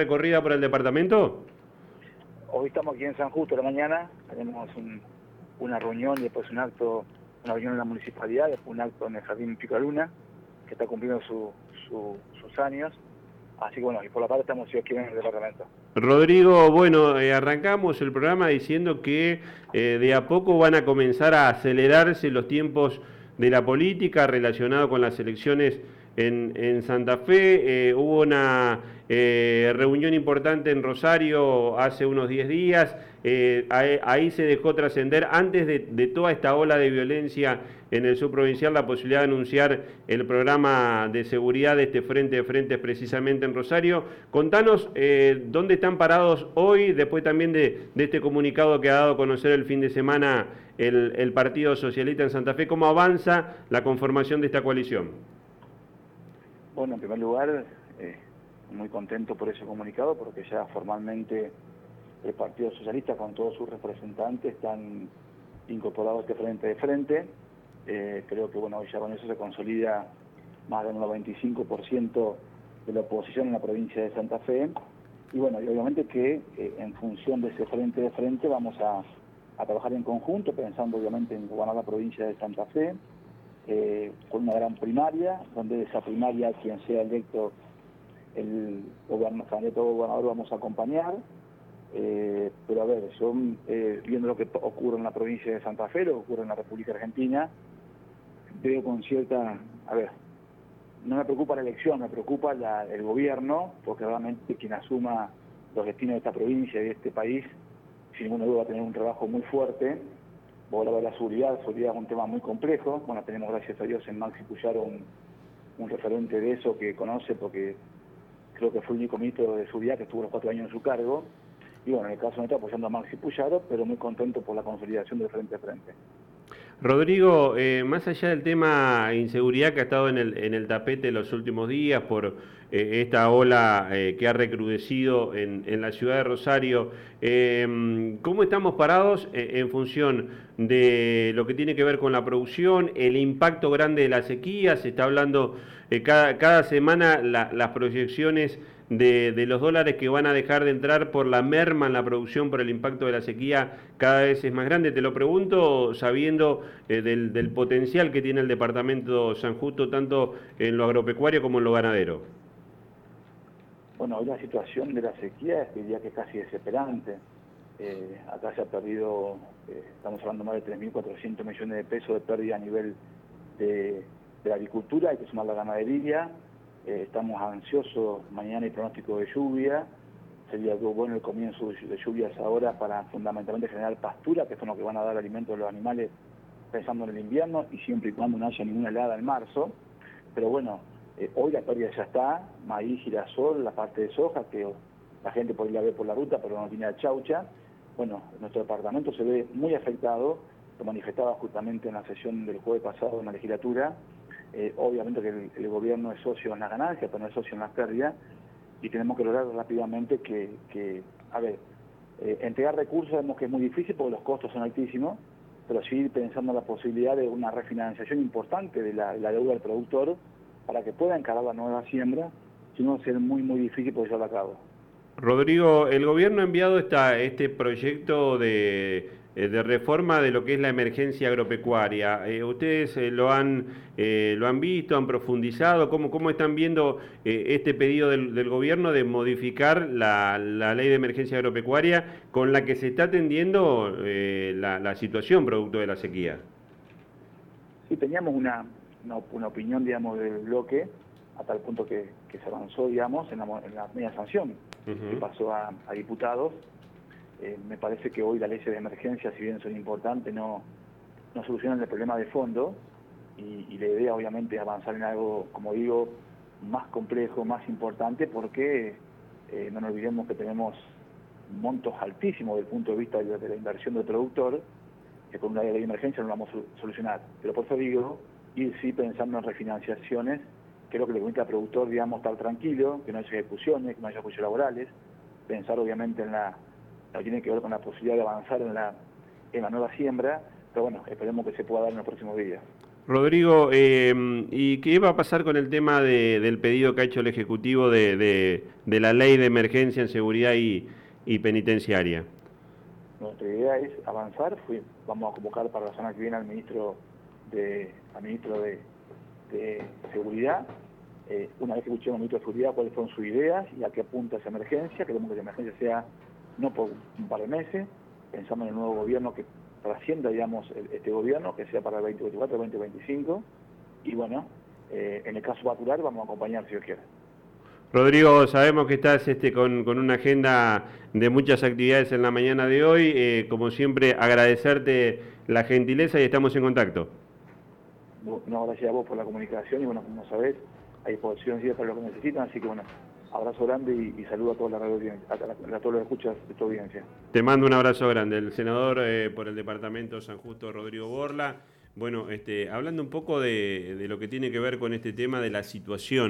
recorrida por el departamento? Hoy estamos aquí en San Justo la mañana, tenemos una reunión y después un acto, una reunión en la municipalidad, después un acto en el Jardín Pico Luna, que está cumpliendo sus años. Así que bueno, y por la parte estamos aquí en el departamento. Rodrigo, bueno, eh, arrancamos el programa diciendo que eh, de a poco van a comenzar a acelerarse los tiempos de la política relacionado con las elecciones en, Santa Fe. Eh, hubo una eh, reunión importante en Rosario hace unos 10 días. Eh, ahí, se dejó trascender, antes de, toda esta ola de violencia en el subprovincial, la posibilidad de anunciar el programa de seguridad de este Frente de Frentes precisamente en Rosario. Contanos dónde están parados hoy, después también de, este comunicado que ha dado a conocer el fin de semana el Partido Socialista en Santa Fe, cómo avanza la conformación de esta coalición. Bueno, en primer lugar, eh, muy contento por ese comunicado, porque ya formalmente el Partido Socialista con todos sus representantes están incorporados este frente de frente. Eh, creo que bueno, hoy ya con eso se consolida más del 95% de la oposición en la provincia de Santa Fe. Y bueno, y obviamente que eh, en función de ese frente de frente vamos a, a trabajar en conjunto, pensando obviamente en gobernar la provincia de Santa Fe, eh, con una gran primaria, donde esa primaria, quien sea electo el candidato gobernador, vamos a acompañar. Eh, pero a ver, yo eh, viendo lo que ocurre en la provincia de Santa Fe, lo que ocurre en la República Argentina, veo con cierta, a ver, no me preocupa la elección, me preocupa el gobierno, porque realmente quien asuma los destinos de esta provincia y de este país, sin ninguna duda va a tener un trabajo muy fuerte Vos de la seguridad, seguridad es un tema muy complejo. Bueno, tenemos gracias a Dios en Maxi Puyaro un, referente de eso que conoce porque creo que fue el único ministro de seguridad que estuvo los cuatro años en su cargo. Y bueno, en el caso no está apoyando a Maxi Puyaro, pero muy contento por la consolidación del frente a frente. Rodrigo, eh, más allá del tema inseguridad que ha estado en el, en el tapete los últimos días por eh, esta ola eh, que ha recrudecido en, la ciudad de Rosario, ¿cómo estamos parados en función de lo que tiene que ver con la producción, el impacto grande de la sequía? Se está hablando cada, semana las proyecciones de, los dólares que van a dejar de entrar por la merma en la producción por el impacto de la sequía cada vez es más grande. Te lo pregunto sabiendo eh, del, potencial que tiene el departamento San Justo tanto en lo agropecuario como en lo ganadero. Bueno, hoy la situación de la sequía diría que es casi desesperante. Eh, acá se ha perdido, eh, estamos hablando más de 3.400 millones de pesos de pérdida a nivel de, la agricultura, hay que sumar la ganadería, eh, estamos ansiosos, mañana hay pronóstico de lluvia, sería bueno el comienzo de lluvias ahora para fundamentalmente generar pastura, que son lo que van a dar alimento a los animales pensando en el invierno y siempre y cuando no haya ninguna helada en marzo. Pero bueno, eh, hoy la pérdida ya está, maíz, girasol, la parte de soja, que la gente podría ver por la ruta, pero no tiene la chaucha. Bueno, nuestro departamento se ve muy afectado, lo manifestaba justamente en la sesión del jueves pasado en la legislatura, eh, obviamente que el, gobierno es socio en la ganancia, pero no es socio en las pérdidas, y tenemos que lograr rápidamente que, a ver, eh, entregar recursos vemos que es muy difícil porque los costos son altísimos, pero sí pensando en la posibilidad de una refinanciación importante de la, deuda del productor para que pueda encarar la nueva siembra, si no ser muy, muy difícil poder llevarlo a cabo. Rodrigo, el gobierno ha enviado esta, este proyecto de eh, de reforma de lo que es la emergencia agropecuaria. Eh, ¿Ustedes eh, lo, han, lo han visto, han profundizado? ¿Cómo, cómo están viendo este pedido del, gobierno de modificar la, ley de emergencia agropecuaria con la que se está atendiendo la, situación producto de la sequía? Sí, teníamos una, una, opinión, digamos, del bloque a tal punto que, se avanzó, digamos, en la, media sanción, que pasó a diputados eh, me parece que hoy las leyes de emergencia, si bien son importantes, no, no solucionan el problema de fondo y, la idea obviamente es avanzar en algo, como digo, más complejo, más importante, porque eh, no nos olvidemos que tenemos montos altísimos desde el punto de vista de, la inversión del productor, que con una ley de emergencia no lo vamos a solucionar. Pero por eso digo, ir sí pensando en refinanciaciones, que es lo que le permite al productor, digamos, estar tranquilo, que no haya ejecuciones, que no haya juicios laborales, pensar obviamente en la no tiene que ver con la posibilidad de avanzar en la, en la nueva siembra, pero bueno, esperemos que se pueda dar en los próximos días. Rodrigo, eh, ¿y qué va a pasar con el tema del pedido que ha hecho el Ejecutivo de, la ley de emergencia en seguridad y, penitenciaria? Nuestra idea es avanzar, vamos a convocar para la semana que viene al ministro de, al ministro de, Seguridad, eh, una vez que escuchemos al ministro de Seguridad cuáles son sus ideas y a qué apunta esa emergencia, queremos que la emergencia sea no por un par de meses, pensamos en el nuevo gobierno que trascienda, digamos, este gobierno, que sea para el 2024, 2025, y bueno, eh, en el caso particular vamos a acompañar si Dios quiere. Rodrigo, sabemos que estás este, con, una agenda de muchas actividades en la mañana de hoy. Eh, como siempre, agradecerte la gentileza y estamos en contacto. No, gracias a vos por la comunicación y bueno, como sabés, hay disposición para lo que necesitan, así que bueno, abrazo grande y, saludo a toda la radio a, todos los escuchas de tu audiencia. Te mando un abrazo grande, el senador eh, por el departamento San Justo, Rodrigo Borla. Bueno, este, hablando un poco de lo que tiene que ver con este tema de la situación